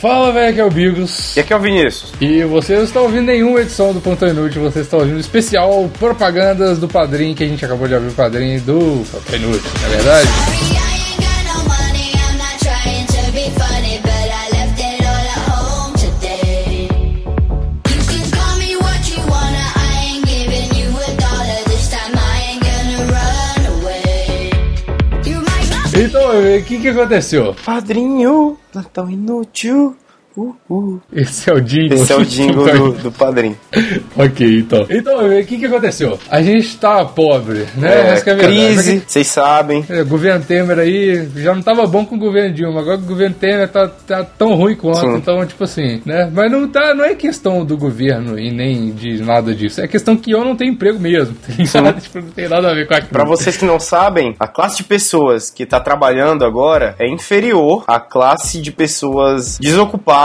Fala, velho, aqui é o Bigos. E aqui é o Vinícius. E você não está ouvindo nenhuma edição do Ponto Inútil, você está ouvindo o especial propagandas do Padrim, que a gente acabou de ouvir o Padrim do Ponto Inútil, não é verdade? O que que aconteceu? Padrinho, não tão inútil. Uh, uh. Esse é o jingle. Esse é o jingle do, do padrinho. ok, então. Então, o que que aconteceu? A gente tá pobre, né? É, é crise, vocês sabem. É, o governo Temer aí já não tava bom com o governo Dilma, agora o governo Temer tá, tá tão ruim quanto, Sim. então, tipo assim, né? Mas não, tá, não é questão do governo e nem de nada disso, é questão que eu não tenho emprego mesmo, tá? Tipo, não tem nada a ver com aquilo. Pra vocês que não sabem, a classe de pessoas que tá trabalhando agora é inferior à classe de pessoas desocupadas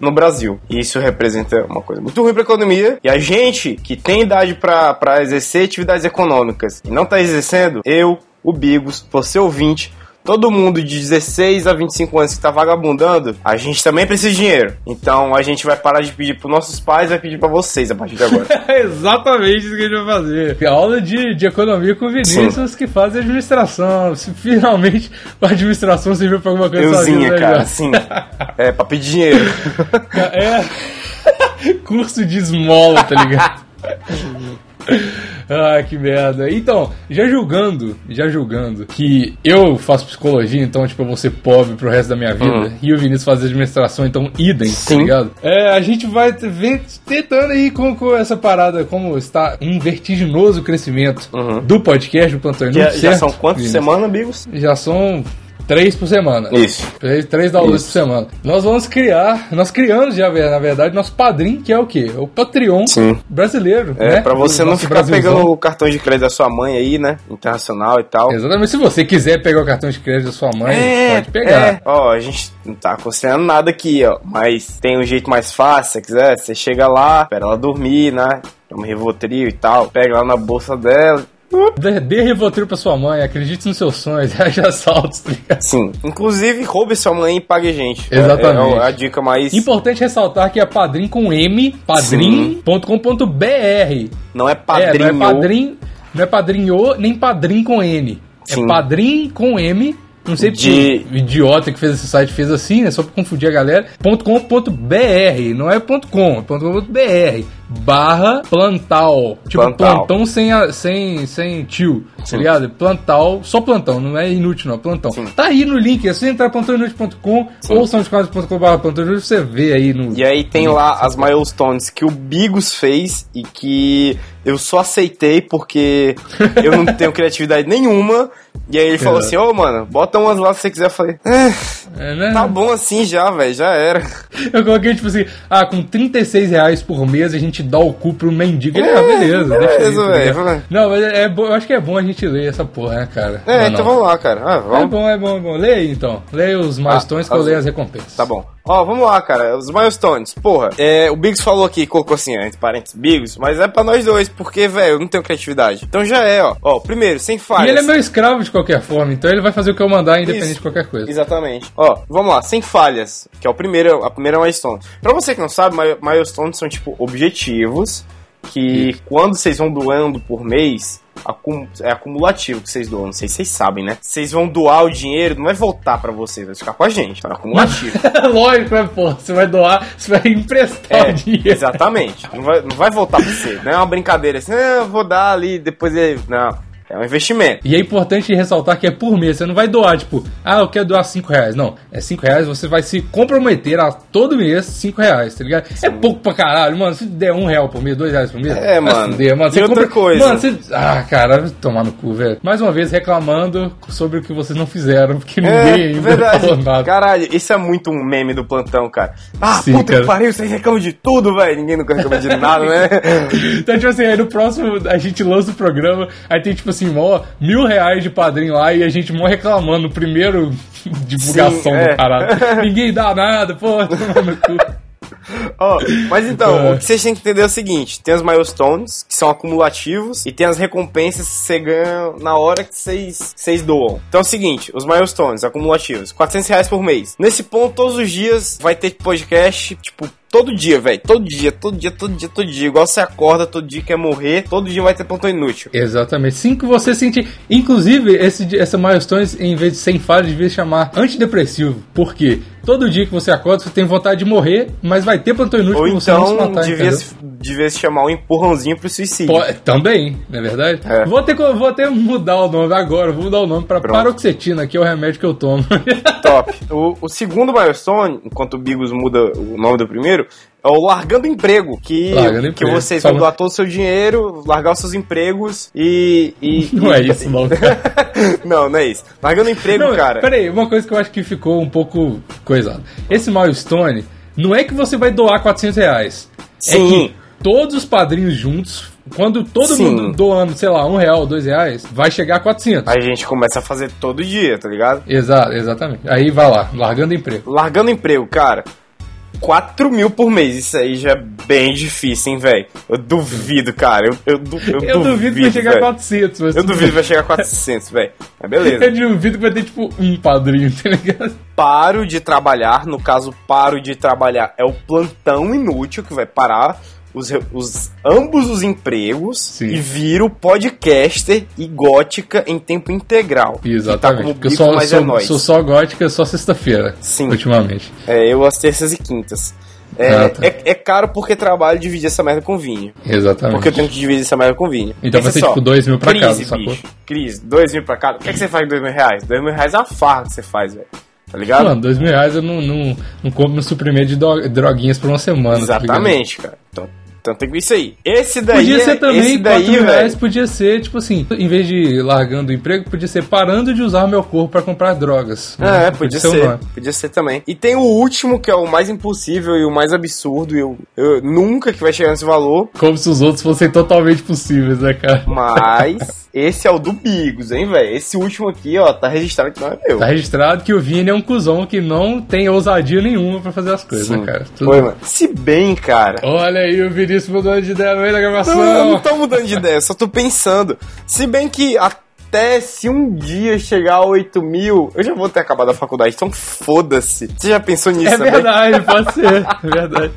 no Brasil. Isso representa uma coisa muito ruim pra economia. E a gente que tem idade pra exercer atividades econômicas e não tá exercendo, eu, o Bigos, você ouvinte, Todo mundo de 16 a 25 anos que tá vagabundando, a gente também precisa de dinheiro. Então a gente vai parar de pedir pros nossos pais e vai pedir pra vocês a partir de agora. É exatamente isso que a gente vai fazer. É Aula de, de economia com Vinícius que faz administração. Se finalmente a administração serviu pra alguma coisa Euzinha, vida, né, cara, já? assim. É, pra pedir dinheiro. É. Curso de esmola, tá ligado? Ah, que merda. Então, já julgando, já julgando que eu faço psicologia, então, tipo, eu vou ser pobre pro resto da minha vida, Hum. e o Vinícius faz administração, então, idem, tá ligado? É, a gente vai ver, tentando aí com, com essa parada, como está um vertiginoso crescimento do podcast do Plantão Já, Inútil, já certo, são quantas semanas, Bigos? Já são três por semana. Isso. Três, três downloads Isso. por semana. Nós vamos criar, nós criamos já, na verdade, nosso padrinho, que é o quê? O Patreon Sim. brasileiro. É, né? pra você não ficar Brasilzão. pegando o cartão de crédito da sua mãe aí, né? Internacional e tal. Exatamente. Se você quiser pegar o cartão de crédito da sua mãe, É, pode pegar. é. Ó, a gente não tá aconselhando nada aqui, ó. Mas tem um jeito mais fácil, se quiser. Você chega lá, espera ela dormir, né? Toma Rivotril e tal. Pega lá na bolsa dela. Dê, dê Rivotril pra sua mãe, acredite nos seus sonhos, reage assaltos, tá ligado? Sim. Inclusive, roube sua mãe e pague gente. É- Exatamente. É, a dica mais... Importante ressaltar que é padrim com M, padrim.com.br. Não é É, padrinho. não é padrim, não é padrinho, nem padrim com N. Sim. É padrim com M. Não sei De- porque o idiota que fez esse site fez assim, né? Só pra confundir a galera. .com.br, não é .com, é .com.br. Barra plantal. Tipo, Plantal. plantão sem, a- sem, sem tio, tá ligado? Plantal, só plantão, não é inútil não, plantão. Sim. Tá aí no link, é só entrar plantãoinútil.com ou soundcloud.com.br plantãoinútil, você vê aí no... E aí tem lá as milestones que o Bigos fez e que eu só aceitei porque eu não tenho criatividade nenhuma. E aí ele falou Exato. assim, ô mano, bota umas lá se você quiser. Eu falei, é, É, né? tá bom assim já, velho, já era. Eu coloquei, tipo assim, ah, com 36 reais por mês a gente dá o cu pro mendigo. Ele, ah, beleza, beleza, tá velho. ligado? Não, mas é, é bom, eu acho que é bom a gente ler essa porra, né, cara? É, Não, então não. vamos lá, cara. Ah, É vamos. bom, é bom, é bom. Leia aí, então. Leia os milestones que eu leio as recompensas. Tá bom. Ó, vamos lá, cara. Os milestones. Porra, é, o Biggs falou aqui, colocou assim, entre parênteses, Biggs, mas é pra nós dois, porque, velho, eu não tenho criatividade. Então já é, ó. Ó, primeiro, sem falhas. E ele é meu escravo de qualquer forma, então ele vai fazer o que eu mandar, independente Isso. de qualquer coisa. Exatamente. Ó, vamos lá, sem falhas, que é o primeiro, a primeira milestone. Pra você que não sabe, mi- milestones são tipo objetivos que quando vocês vão doando por mês, acum- é acumulativo que vocês doam. Não sei se vocês sabem, né? Vocês vão doar o dinheiro, não vai voltar pra vocês, vai ficar com a gente, é acumulativo. Lógico, né, pô? Você vai doar, você vai emprestar É, o dinheiro. exatamente. Não vai, não vai voltar pra você. Não é uma brincadeira assim, ah, eu vou dar ali, depois ele. Não. É um investimento. E é importante ressaltar que é por mês. Você não vai doar, tipo, ah, eu quero doar 5 reais. Não, é 5 reais, você vai se comprometer a todo mês 5 reais, tá ligado? É pouco pra caralho, mano. Se der 1 real por mês, 2 reais por mês. É, mano. fuder, mano. E outra coisa. Mano, você. Ah, cara, tomar no cu, velho. Mais uma vez reclamando sobre o que vocês não fizeram, porque ninguém É, ainda verdade. falou nada. Caralho, isso é muito um meme do plantão, cara. Ah, Sim, puta cara. que pariu, vocês reclamam de tudo, velho. Ninguém nunca reclama de nada, né? Então, tipo assim, aí no próximo a gente lança o programa, aí tem, tipo assim, mó mil reais de padrinho lá e a gente mó reclamando no primeiro divulgação Sim, é. do parado. Ninguém dá nada, pô, cu. Ó, mas então, É. o que vocês têm que entender é o seguinte: tem os milestones, que são acumulativos, e tem as recompensas que você ganha na hora que vocês vocês doam. Então é o seguinte: os milestones acumulativos, 400 reais por mês. Nesse ponto, todos os dias vai ter podcast, tipo. Todo dia, velho. Todo dia, todo dia, todo dia, todo dia. Igual você acorda, todo dia quer morrer, todo dia vai ter plantão inútil. Exatamente. Sim que você sentir. Inclusive, esse, essa milestones, em vez de sem falha, devia chamar antidepressivo. Por quê? Todo dia que você acorda, você tem vontade de morrer, mas vai ter plantão inútil Ou pra você não se então matar, devia, se, devia se chamar um empurrãozinho pro suicídio. Pô, também, não é verdade? É. Vou, ter, vou até mudar o nome agora, vou mudar o nome pra Pronto. paroxetina, que é o remédio que eu tomo. Top. O, o segundo milestone, enquanto o Bigos muda o nome do primeiro, é o largando emprego. Que, Largando que emprego. vocês Só vão não- doar todo o seu dinheiro, largar os seus empregos e. e- não e- é isso, não, cara. não, não é isso. Largando emprego, Não, cara. Peraí, uma coisa que eu acho que ficou um pouco coisada. Esse milestone não é que você vai doar 400 reais. É Sim. que todos os padrinhos juntos, quando todo Sim. mundo doando, sei lá, um real, dois reais, vai chegar a 400. Aí a gente começa a fazer todo dia, tá ligado? Exato, exatamente. Aí vai lá, largando emprego. Largando emprego, cara. 4 mil por mês, isso aí já é bem difícil, hein, velho? Eu duvido, cara. Eu, eu, eu, Eu duvido que vai chegar a velho. 400. Mas Eu duvido que vai chegar a 400, velho. Mas beleza. Eu duvido que vai ter, tipo, um padrinho, tá ligado? paro de trabalhar, no caso, paro de trabalhar é o plantão inútil que vai parar os, os- ambos os empregos Sim. e viro podcaster e gótica em tempo integral. Exatamente. Que tá Porque eu bico, só, mas é sou, nóis. sou só gótica só sexta-feira. Sim. Ultimamente. É, eu às terças e quintas. É, Ah, tá. é, é caro porque trabalho dividir essa merda com vinho. Exatamente. Porque eu tenho que dividir essa merda com vinho. Então vai ser tipo dois mil pra crise, casa, sacou? bicho. Crise, dois mil pra cada. O que, é que você faz com dois mil reais? Dois mil reais é uma farra que você faz, velho. Tá ligado? Mano, dois mil reais eu não, não, não compro meu suprimento de droguinhas por uma semana. tá? Exatamente, cara. Então, então tem isso aí. Esse daí, Podia ser é- também, esse 4 daí, mil reais velho. podia ser, tipo assim, em vez de largando o emprego, podia ser parando de usar meu corpo pra comprar drogas. né? É, podia o ser. nome. Podia ser também. E tem o último, que é o mais impossível e o mais absurdo. E eu, eu nunca que vai chegar nesse valor. Como se os outros fossem totalmente possíveis, né, cara? Mas esse é o do Bigos, hein, velho? Esse último aqui, ó, tá registrado que não é meu. Tá registrado que o Vini é um cuzão que não tem ousadia nenhuma pra fazer as coisas, Sim. né, cara? Tudo- Foi, mano. Se bem, cara. Olha aí o Vinícius mudando de ideia no meio da gravação. Não, eu não tô mudando de ideia, só tô pensando. Se bem que até se um dia chegar a 8 mil, eu já vou ter acabado a faculdade, então foda-se. Você já pensou nisso É também? verdade, pode ser. É verdade.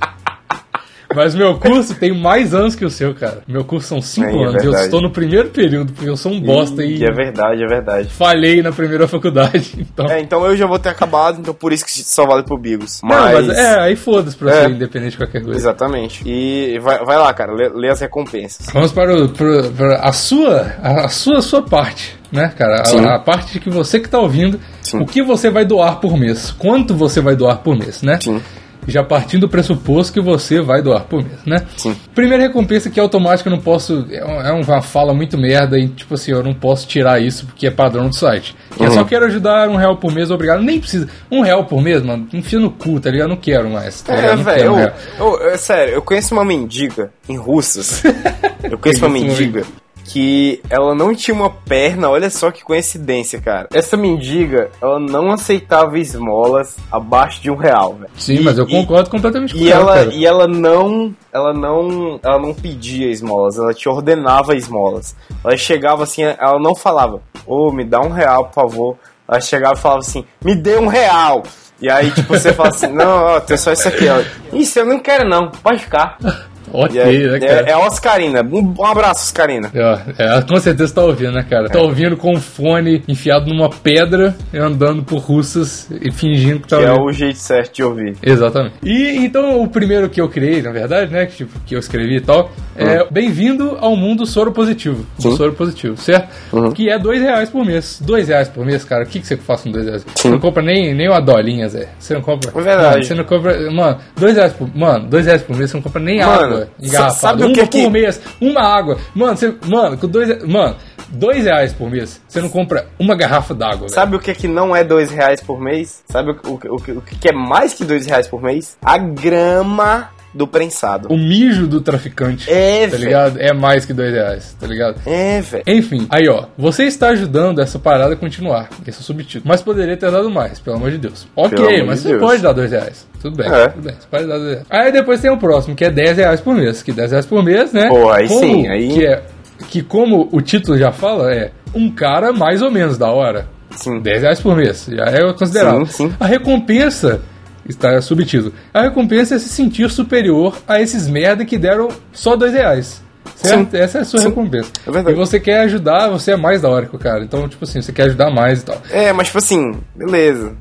Mas meu curso tem mais anos que o seu, cara. Meu curso são 5 É, é anos. eu verdade. estou no primeiro período, porque eu sou um bosta Ih, e É verdade, é verdade. falhei na primeira faculdade. Então. É, então eu já vou ter acabado, então por isso que só vale pro Bigos. Não, Mas. mas é, aí foda-se pra É. você, independente de qualquer coisa. Exatamente. E vai, vai lá, cara, lê, lê as recompensas. Vamos para, o, para- para a sua a sua sua parte, né, cara? A, a parte que você que tá ouvindo, Sim. o que você vai doar por mês? Quanto você vai doar por mês, né? Sim. Já partindo do pressuposto que você vai doar por mês, né? Sim. Primeira recompensa que é automática, eu não posso. É é uma fala muito merda e, tipo assim, eu não posso tirar isso porque é padrão do site. Que Eu Uhum. só quero ajudar um real por mês, obrigado. Nem precisa. Um real por mês, mano, enfia no cu, tá ligado? Eu não quero mais. Tá É, velho, um eu, eu- eu- sério, eu conheço uma mendiga em Russas. Eu conheço uma mendiga que ela não tinha uma perna, olha só que coincidência, cara. Essa mendiga, ela não aceitava esmolas abaixo de um real, velho. Sim, E- mas eu e- concordo completamente com E ela, cara. e ela não, ela não, ela não pedia esmolas, ela te ordenava esmolas. Ela chegava assim, ela não falava, ô, me dá um real, por favor. Ela chegava e falava assim, me dê um real. E aí, tipo, você fala assim, não, ó, tem só isso aqui. Ela, Isso, eu não quero não, pode ficar. Ok, aí, né, é, cara? é a Oscarina. Um, um abraço, Oscarina. É, é, com certeza tá ouvindo, né, cara? Tá ouvindo com o fone enfiado numa pedra e andando por russas e fingindo que tá Que é ouvindo. o jeito certo de ouvir. Exatamente. E então o primeiro que eu criei, na verdade, né, que, tipo, que eu escrevi e tal, é bem-vindo ao mundo soro positivo. Do soro positivo, certo? Uhum. Que é dois reais por mês. Dois reais por mês, cara. O que, que você faz com dois reais? Você não compra nem, nem uma dolinha, Zé. Você não compra. É verdade. Mano, você não compra. Mano, dois reais por. Mano, dois reais por mês, você não compra nem Mano, água engarrafada. sabe o uma que por que- mês, uma água. Mano, você. Mano, com dois. Mano, dois reais por mês, você não compra uma garrafa d'água, velho. Sabe o que, que não é dois reais por mês? Sabe o, o, o, o que é mais que dois reais por mês? A grama do prensado. O mijo do traficante. É, tá velho. ligado? É mais que dois reais, tá ligado? É, velho. Enfim, aí ó, você está ajudando essa parada a continuar. Esse é o subtítulo. Mas poderia ter dado mais, pelo amor de Deus. Ok, Pelo mas de você Deus. pode dar dois reais. Tudo bem, É. tudo bem. Você pode dar dois reais. Aí depois tem o próximo, que é 10 reais por mês. Que 10 reais por mês, né? Pô, aí como, sim, aí- Que, é, que como o título já fala, é um cara mais ou menos da hora. Sim. 10 reais por mês. Já é considerável. Sim, sim. A recompensa. Está subtítulo. A recompensa é se sentir superior a esses merda que deram só dois reais. Certo? Sim. Essa é a sua Sim. recompensa. É verdade. E você quer ajudar, você é mais da hora que o cara. Então, tipo assim, você quer ajudar mais e tal. É, mas tipo assim, beleza.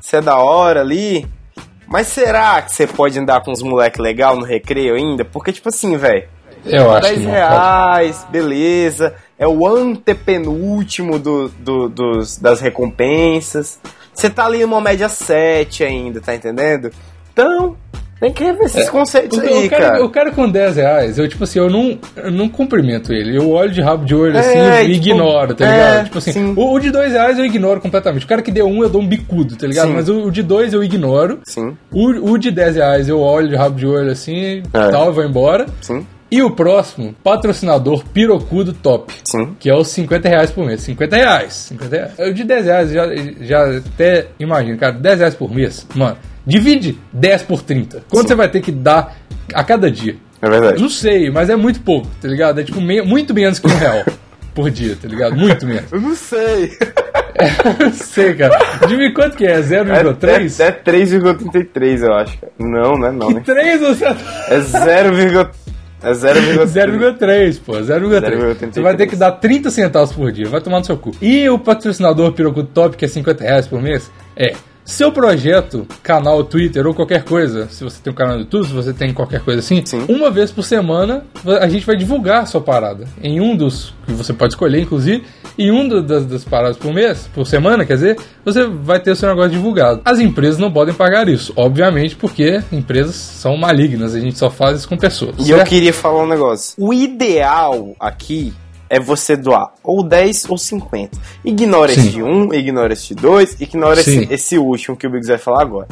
Você é da hora ali. Mas será que você pode andar com uns moleque legal no recreio ainda? Porque, tipo assim, velho. Eu acho 10 que não. reais, beleza. É o antepenúltimo do, do- dos, das recompensas. Você tá ali numa média 7 ainda, tá entendendo? Então, tem que rever esses conceitos O, aí, o cara, cara. o cara com 10 reais, eu, tipo assim, eu não, eu não cumprimento ele. Eu olho de rabo de olho assim É, e tipo, ignoro, tá é, ligado? Tipo assim, sim. o, o de 2 reais eu ignoro completamente. O cara que deu um, eu dou um bicudo, tá ligado? Sim. Mas o, o de 2 eu ignoro. Sim, O, o de 10 reais eu olho de rabo de olho assim e É. tal, eu vou embora. sim, E o próximo, patrocinador Pirocudo Top. sim. Que é os 50 reais por mês. 50 reais. 50 reais. O de 10 reais, já, já até imagino, cara, 10 reais por mês. Mano, divide 10 por 30. Quanto Sim. você vai ter que dar a cada dia? É verdade. Não sei, mas é muito pouco, tá ligado? É tipo me- muito menos que um real por dia, tá ligado? Muito menos. Eu não sei. Não sei, cara. Divide quanto que é? É, 0,3? é, é 3,33, eu acho. cara. Não, não é não, né? 3 ou 0,3? É 0, é 0,3. 0,3, pô, 0,3. 0,83. Você vai ter que dar 30 centavos por dia, vai tomar no seu cu. E o patrocinador Pirocudo Top, que é 50 reais por mês, é seu projeto, canal Twitter ou qualquer coisa, se você tem um canal no YouTube, se você tem qualquer coisa assim, Sim. uma vez por semana a gente vai divulgar a sua parada. Em um dos, que você pode escolher, inclusive, em um do- das, das paradas por mês, por semana, quer dizer, você vai ter o seu negócio divulgado. As empresas não podem pagar isso, obviamente, porque empresas são malignas, a gente só faz isso com pessoas. E eu certo? queria falar um negócio. O ideal aqui é você doar ou 10 ou 50. Ignora Sim. esse de 1, ignora esse de 2, ignora esse, esse último que o Biggs vai falar agora.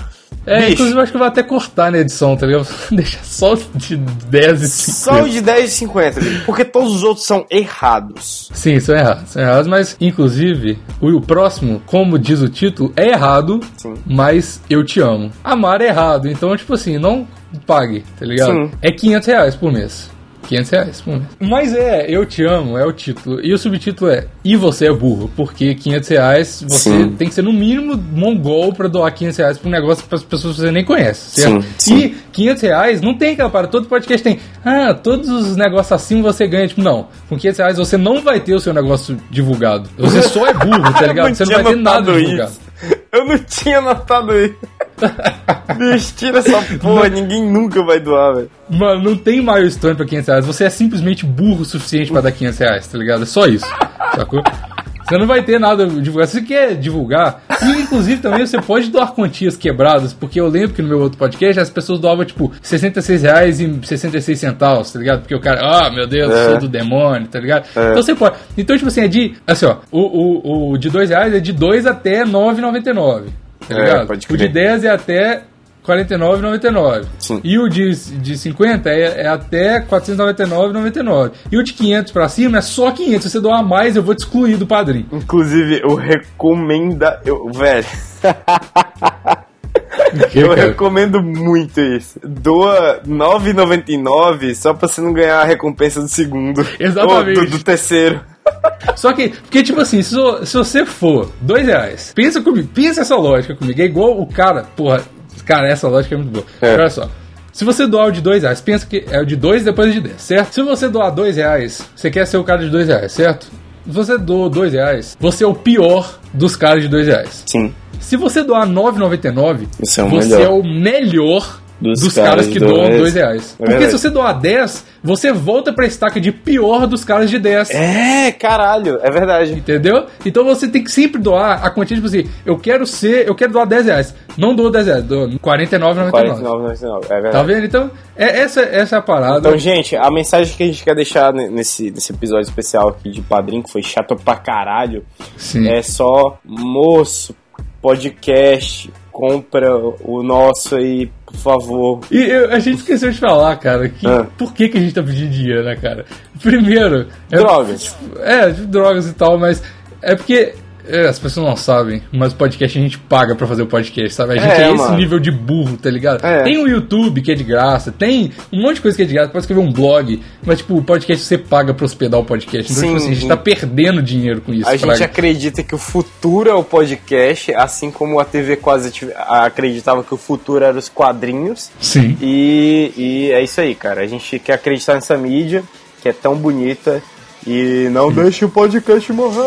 É, Bicho. inclusive eu acho que vou até cortar na edição, tá ligado? Deixa só de 10 e 50. Só o de 10 e 50, Biggs, porque todos os outros são errados. Sim, são errados, são errados, mas inclusive o, o próximo, como diz o título, é errado, Sim. mas eu te amo. Amar é errado, então, tipo assim, não pague, tá ligado? Sim. É 500 reais por mês. 500 reais por mês. Mas é, eu te amo, é o título. E o subtítulo é E você é burro, porque 500 reais você Sim. tem que ser no mínimo mongol pra doar 500 reais pra um negócio para as pessoas que você nem conhece, certo? Sim, sim. E 500 reais não tem aquela para todo podcast tem. Ah, todos os negócios assim você ganha. Tipo, não. Com 500 reais você não vai ter o seu negócio divulgado. Você só é burro, tá Eu ligado? não Você não vai ter nada divulgado. isso. Eu não tinha notado isso. Bicho, tira essa porra, ninguém nunca vai doar, velho. Mano, não tem milestone pra 500 reais. Você é simplesmente burro o suficiente pra dar 500 reais, tá ligado? É só isso. Sacou? Você não vai ter nada divulgado. Se você quer divulgar, e inclusive também você pode doar quantias quebradas, porque eu lembro que no meu outro podcast as pessoas doavam tipo 66 reais e 66 centavos, tá ligado? Porque o cara, ah, meu Deus, É. sou do demônio, tá ligado? É. Então você pode. Então, tipo assim, é de. Assim, ó, o, o, o de 2 reais é de 2 até 9,99. Tá É, ligado? pode o de crer. 10 é até 49,99. Sim. E o de, de 50 é, é até 499,99. E o de 500 pra cima é só 500. Se você doar mais, eu vou te excluir do padrinho. Inclusive, eu recomendo. Eu, velho, Que, eu cara? recomendo muito isso. Doa 9,99 só pra você não ganhar a recompensa do segundo. Exatamente. Ou do, do terceiro. Só que, porque tipo assim, se, se você for 2 reais, pensa comigo, pensa essa lógica comigo. É igual o cara, porra, cara, essa lógica é muito boa. É. Olha só. Se você doar o de 2 reais, pensa que é o de 2 depois de 10, certo? Se você doar 2 reais, você quer ser o cara de 2 reais, certo? Se você doa 2 reais, você é o pior dos caras de 2 reais. Sim. Se você doar 9,99, Você é o você melhor. é o melhor dos, Dos caras, caras que doam dois. 2 reais. É Porque se você doar 10, você volta pra estaca de pior dos caras de 10. É, caralho, é verdade. Entendeu? Então você tem que sempre doar a quantia, tipo assim, eu quero ser, eu quero doar 10 reais. Não dou 10 reais, dou 49,99. 49,99, é verdade. Tá vendo? Então, é, essa, essa é a parada. Então, gente, a mensagem que a gente quer deixar ne- nesse, nesse episódio especial aqui de padrinho, que foi chato pra caralho, Sim. é só, moço, podcast, compra o nosso aí, por favor. E eu- a gente esqueceu de falar, cara, que Ah. por que, que a gente tá pedindo dinheiro, né, cara? Primeiro. é- Drogas. É, de drogas e tal, mas é porque. É, as pessoas não sabem, mas o podcast a gente paga pra fazer o podcast, sabe? A gente é, É, esse mano. nível de burro, tá ligado? É. Tem o YouTube que é de graça, tem um monte de coisa que é de graça, pode escrever um blog, mas tipo, o podcast você paga pra hospedar o podcast. Então, Sim, tipo assim, a gente tá perdendo dinheiro com isso. A fraga. gente acredita que o futuro é o podcast, assim como a TV quase acreditava que o futuro era os quadrinhos. Sim. E, e é isso aí, cara. A gente quer acreditar nessa mídia, que é tão bonita. E não deixe o podcast morrer.